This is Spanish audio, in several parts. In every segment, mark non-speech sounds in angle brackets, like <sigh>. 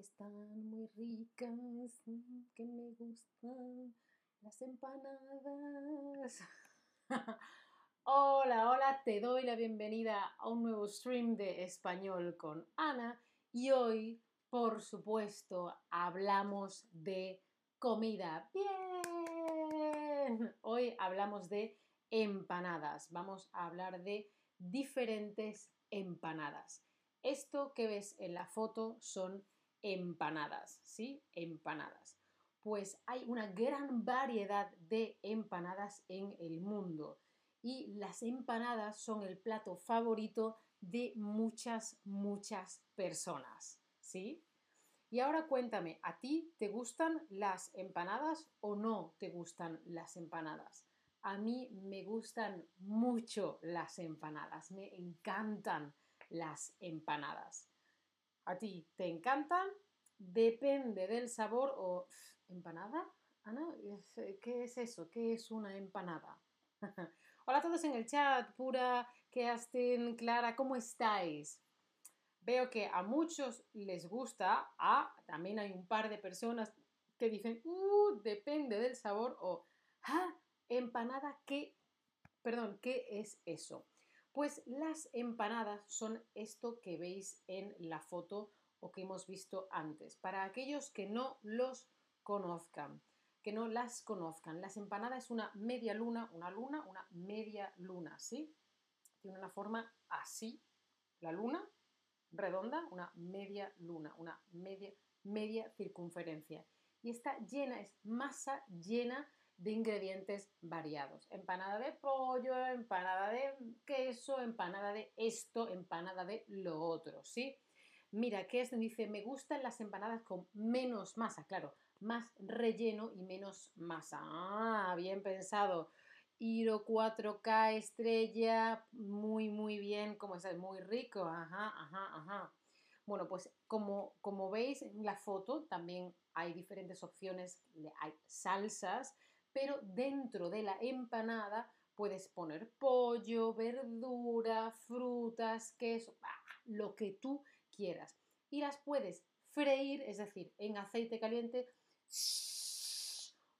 están muy ricas, mm, que me gustan las empanadas. <laughs> hola, hola, te doy la bienvenida a un nuevo stream de español con Ana y hoy, por supuesto, hablamos de comida. Bien, hoy hablamos de empanadas. Vamos a hablar de diferentes empanadas. Esto que ves en la foto son empanadas, ¿sí? Empanadas. Pues hay una gran variedad de empanadas en el mundo y las empanadas son el plato favorito de muchas, muchas personas, ¿sí? Y ahora cuéntame, ¿a ti te gustan las empanadas o no te gustan las empanadas? A mí me gustan mucho las empanadas, me encantan las empanadas. ¿A ti te encantan? Depende del sabor o... ¿Empanada? Ana, ¿qué es eso? ¿Qué es una empanada? <laughs> Hola a todos en el chat, Pura, Keastin, Clara, ¿cómo estáis? Veo que a muchos les gusta, también hay un par de personas que dicen, uh, depende del sabor o, ah, empanada, ¿qué? Perdón, ¿qué es eso? Pues las empanadas son esto que veis en la foto o que hemos visto antes. Para aquellos que no los conozcan, que no las conozcan, las empanadas es una media luna, una luna, una media luna, ¿sí? Tiene una forma así, la luna redonda, una media luna, una media, media circunferencia. Y está llena, es masa llena de ingredientes variados. Empanada de pollo, empanada de queso, empanada de esto, empanada de lo otro, ¿sí? Mira, ¿qué es? Dice, me gustan las empanadas con menos masa, claro, más relleno y menos masa. Ah, bien pensado. Iro 4K estrella, muy, muy bien, como es muy rico, ajá, ajá, ajá. Bueno, pues como, como veis en la foto, también hay diferentes opciones, hay salsas, pero dentro de la empanada puedes poner pollo, verdura, frutas, queso, lo que tú quieras. Y las puedes freír, es decir, en aceite caliente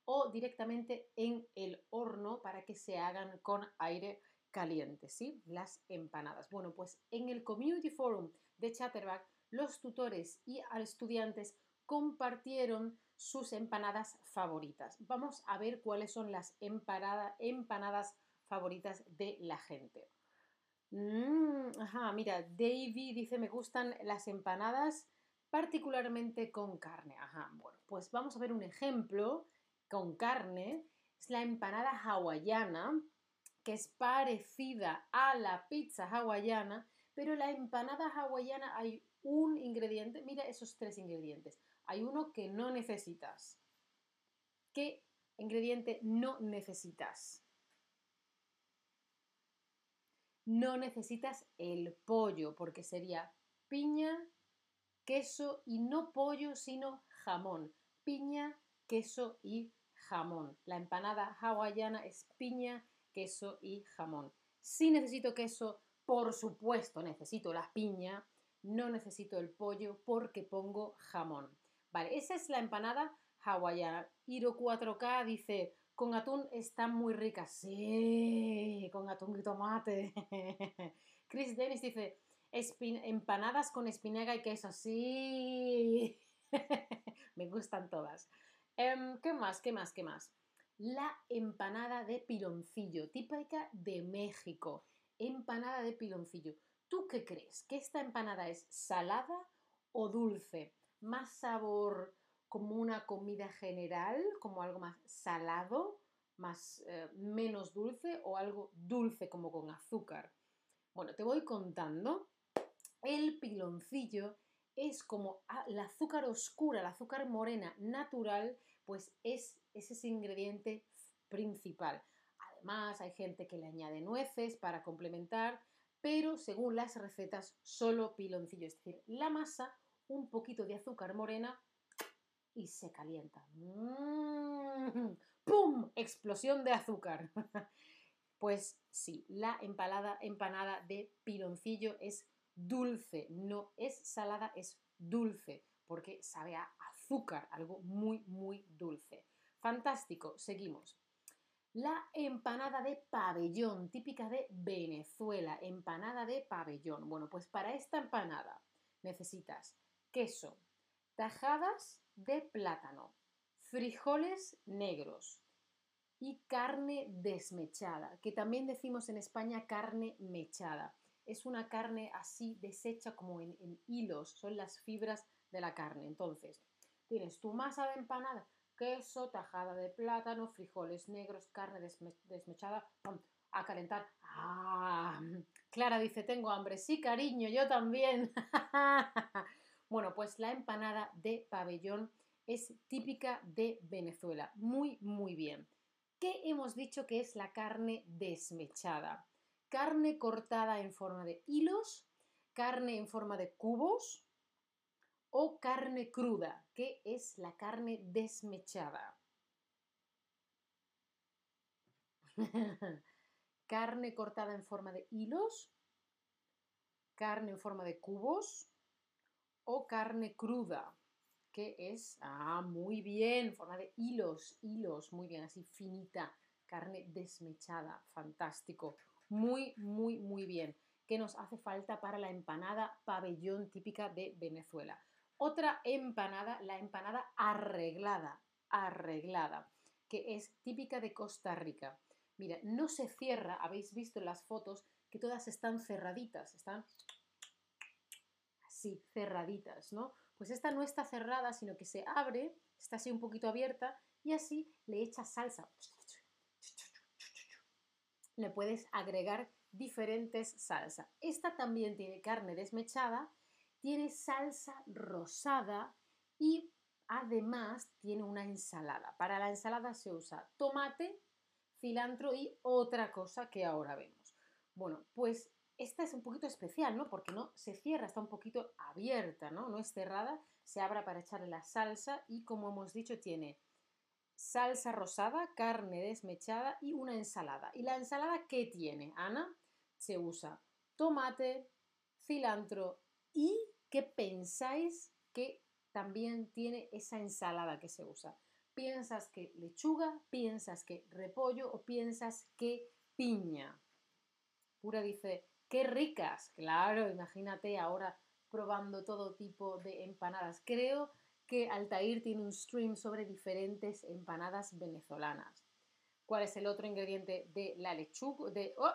o directamente en el horno para que se hagan con aire caliente, ¿sí? Las empanadas. Bueno, pues en el Community Forum de Chatterback, los tutores y estudiantes compartieron sus empanadas favoritas. Vamos a ver cuáles son las empanadas favoritas de la gente. Mm, ajá, mira, Davy dice, me gustan las empanadas particularmente con carne. Ajá, bueno, pues vamos a ver un ejemplo con carne. Es la empanada hawaiana, que es parecida a la pizza hawaiana, pero la empanada hawaiana hay un ingrediente, mira esos tres ingredientes hay uno que no necesitas. ¿Qué ingrediente no necesitas? No necesitas el pollo, porque sería piña, queso y no pollo, sino jamón. Piña, queso y jamón. La empanada hawaiana es piña, queso y jamón. Si necesito queso, por supuesto necesito la piña, no necesito el pollo porque pongo jamón. Vale, esa es la empanada hawaiana. Iro 4K dice, con atún está muy rica. Sí, con atún y tomate. <laughs> Chris Dennis dice, empanadas con espinaca y queso. Sí. <laughs> Me gustan todas. Em, ¿Qué más? ¿Qué más? ¿Qué más? La empanada de piloncillo, típica de México. Empanada de piloncillo. ¿Tú qué crees? ¿Que esta empanada es salada o dulce? Más sabor como una comida general, como algo más salado, más eh, menos dulce o algo dulce como con azúcar. Bueno, te voy contando. El piloncillo es como el azúcar oscura, el azúcar morena natural, pues es, es ese ingrediente principal. Además, hay gente que le añade nueces para complementar, pero según las recetas, solo piloncillo, es decir, la masa un poquito de azúcar morena y se calienta. Mm, ¡Pum! Explosión de azúcar. <laughs> Pues sí, la empanada de piloncillo es dulce, no es salada, es dulce, porque sabe a azúcar, algo muy, muy dulce. Fantástico, seguimos. La empanada de pabellón, típica de Venezuela, empanada de pabellón. Bueno, pues para esta empanada necesitas queso, tajadas de plátano, frijoles negros y carne desmechada, que también decimos en España carne mechada. Es una carne así deshecha como en, hilos, son las fibras de la carne. Entonces, tienes tu masa de empanada, queso, tajada de plátano, frijoles negros, carne desmechada, a calentar. ¡Ah! Clara dice, tengo hambre. Sí, cariño, yo también. <laughs> bueno, pues la empanada de pabellón es típica de Venezuela. Muy, muy bien. ¿Qué hemos dicho que es la carne desmechada? Carne cortada en forma de hilos, carne en forma de cubos, o carne cruda, que es la carne desmechada. <laughs> carne cortada en forma de hilos, carne en forma de cubos o carne cruda, que es, ah, muy bien, en forma de hilos, hilos, muy bien, así finita, carne desmechada, fantástico, muy, muy, muy bien. ¿Qué nos hace falta para la empanada pabellón típica de Venezuela? Otra empanada, la empanada arreglada, arreglada, que es típica de Costa Rica. Mira, no se cierra, habéis visto en las fotos que todas están cerraditas, están así, cerraditas, ¿no? Pues esta no está cerrada, sino que se abre, está así un poquito abierta y así le echas salsa. Le puedes agregar diferentes salsas. Esta también tiene carne desmechada tiene salsa rosada y además tiene una ensalada. Para la ensalada se usa tomate, cilantro y otra cosa que ahora vemos. Bueno, pues esta es un poquito especial, ¿no? Porque no se cierra, está un poquito abierta, ¿no? No es cerrada, se abre para echarle la salsa y como hemos dicho tiene salsa rosada, carne desmechada y una ensalada. ¿Y la ensalada qué tiene, Ana? Se usa tomate, cilantro y ¿qué pensáis que también tiene esa ensalada que se usa? ¿Piensas que lechuga? ¿Piensas que repollo? ¿O piensas que piña? Pura dice, qué ricas. Claro, imagínate ahora probando todo tipo de empanadas. Creo que Altair tiene un stream sobre diferentes empanadas venezolanas. ¿Cuál es el otro ingrediente de la lechuga? De, oh,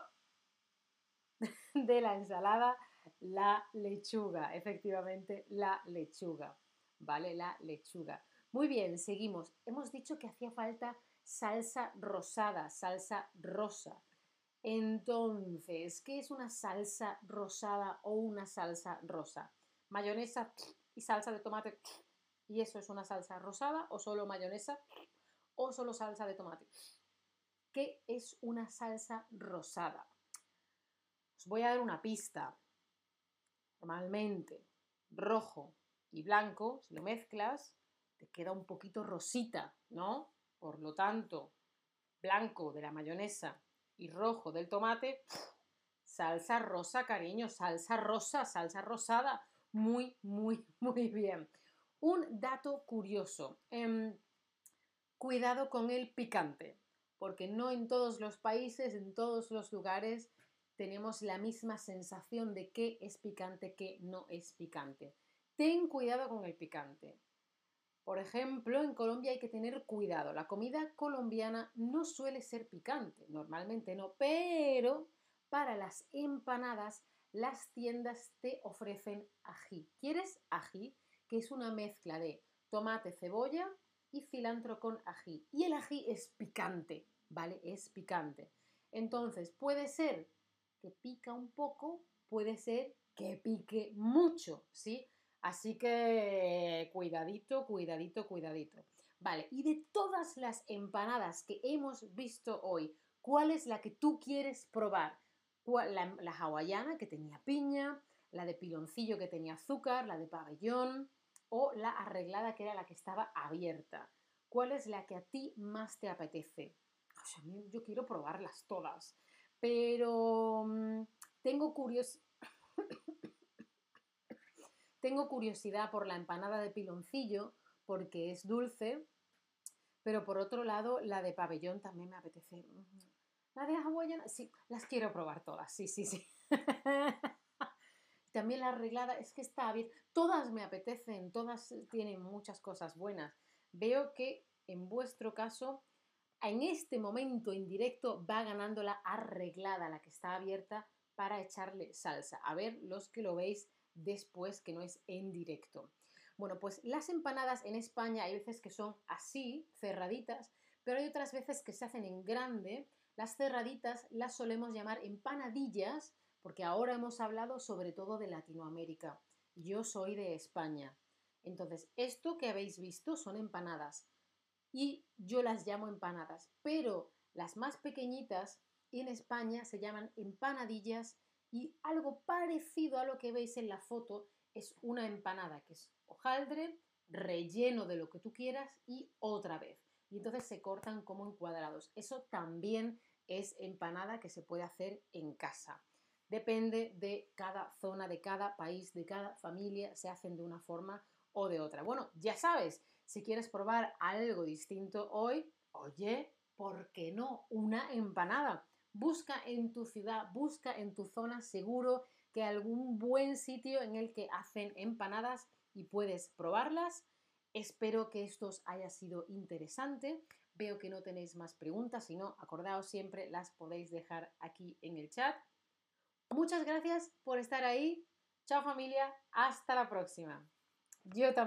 <laughs> de la ensalada la lechuga, efectivamente, la lechuga, ¿vale? La lechuga. Muy bien, seguimos. Hemos dicho que hacía falta salsa rosada, salsa rosa. Entonces, ¿qué es una salsa rosada o una salsa rosa? Mayonesa y salsa de tomate. ¿Y eso es una salsa rosada o solo mayonesa o solo salsa de tomate? ¿Qué es una salsa rosada? Os voy a dar una pista normalmente rojo y blanco, si lo mezclas, te queda un poquito rosita, ¿no? Por lo tanto, blanco de la mayonesa y rojo del tomate, salsa rosa, cariño, salsa rosa, salsa rosada. Muy, muy, <laughs> muy bien. Un dato curioso. Em, cuidado con el picante, porque no en todos los países, en todos los lugares tenemos la misma sensación de qué es picante, qué no es picante. Ten cuidado con el picante. Por ejemplo, en Colombia hay que tener cuidado. La comida colombiana no suele ser picante, normalmente no, pero para las empanadas las tiendas te ofrecen ají. ¿Quieres ají? Que es una mezcla de tomate, cebolla y cilantro con ají. Y el ají es picante, ¿vale? Es picante. Entonces, puede ser pica un poco, puede ser que pique mucho, ¿sí? Así que cuidadito, cuidadito, cuidadito. Vale, y de todas las empanadas que hemos visto hoy, ¿cuál es la que tú quieres probar? La, hawaiana que tenía piña, la de piloncillo que tenía azúcar, la de pabellón o la arreglada que era la que estaba abierta. ¿Cuál es la que a ti más te apetece? yo quiero probarlas todas pero mm, tengo, Tengo curiosidad por la empanada de piloncillo porque es dulce, pero por otro lado la de pabellón también me apetece. La de hawaiana, sí, las quiero probar todas, sí, sí, sí. <laughs> también la arreglada, es que está bien. Todas me apetecen, todas tienen muchas cosas buenas. Veo que en vuestro caso, en este momento indirecto va ganando la arreglada, la que está abierta para echarle salsa. A ver los que lo veis después, que no es en directo. Bueno, pues las empanadas en España hay veces que son así, cerraditas, pero hay otras veces que se hacen en grande. Las cerraditas las solemos llamar empanadillas, porque ahora hemos hablado sobre todo de Latinoamérica. Yo soy de España. Entonces, esto que habéis visto son empanadas y yo las llamo empanadas, pero las más pequeñitas en España se llaman empanadillas y algo parecido a lo que veis en la foto es una empanada, que es hojaldre, relleno de lo que tú quieras y otra vez. Y entonces se cortan como en cuadrados. Eso también es empanada que se puede hacer en casa. Depende de cada zona, de cada país, de cada familia, se hacen de una forma o de otra. Bueno, ya sabes, si quieres probar algo distinto hoy, oye, ¿por qué no? Una empanada. Busca en tu ciudad, busca en tu zona seguro que algún buen sitio en el que hacen empanadas y puedes probarlas. Espero que esto os haya sido interesante. Veo que no tenéis más preguntas, si no, acordaos siempre, las podéis dejar aquí en el chat. Muchas gracias por estar ahí. Chao familia, hasta la próxima. Yo también.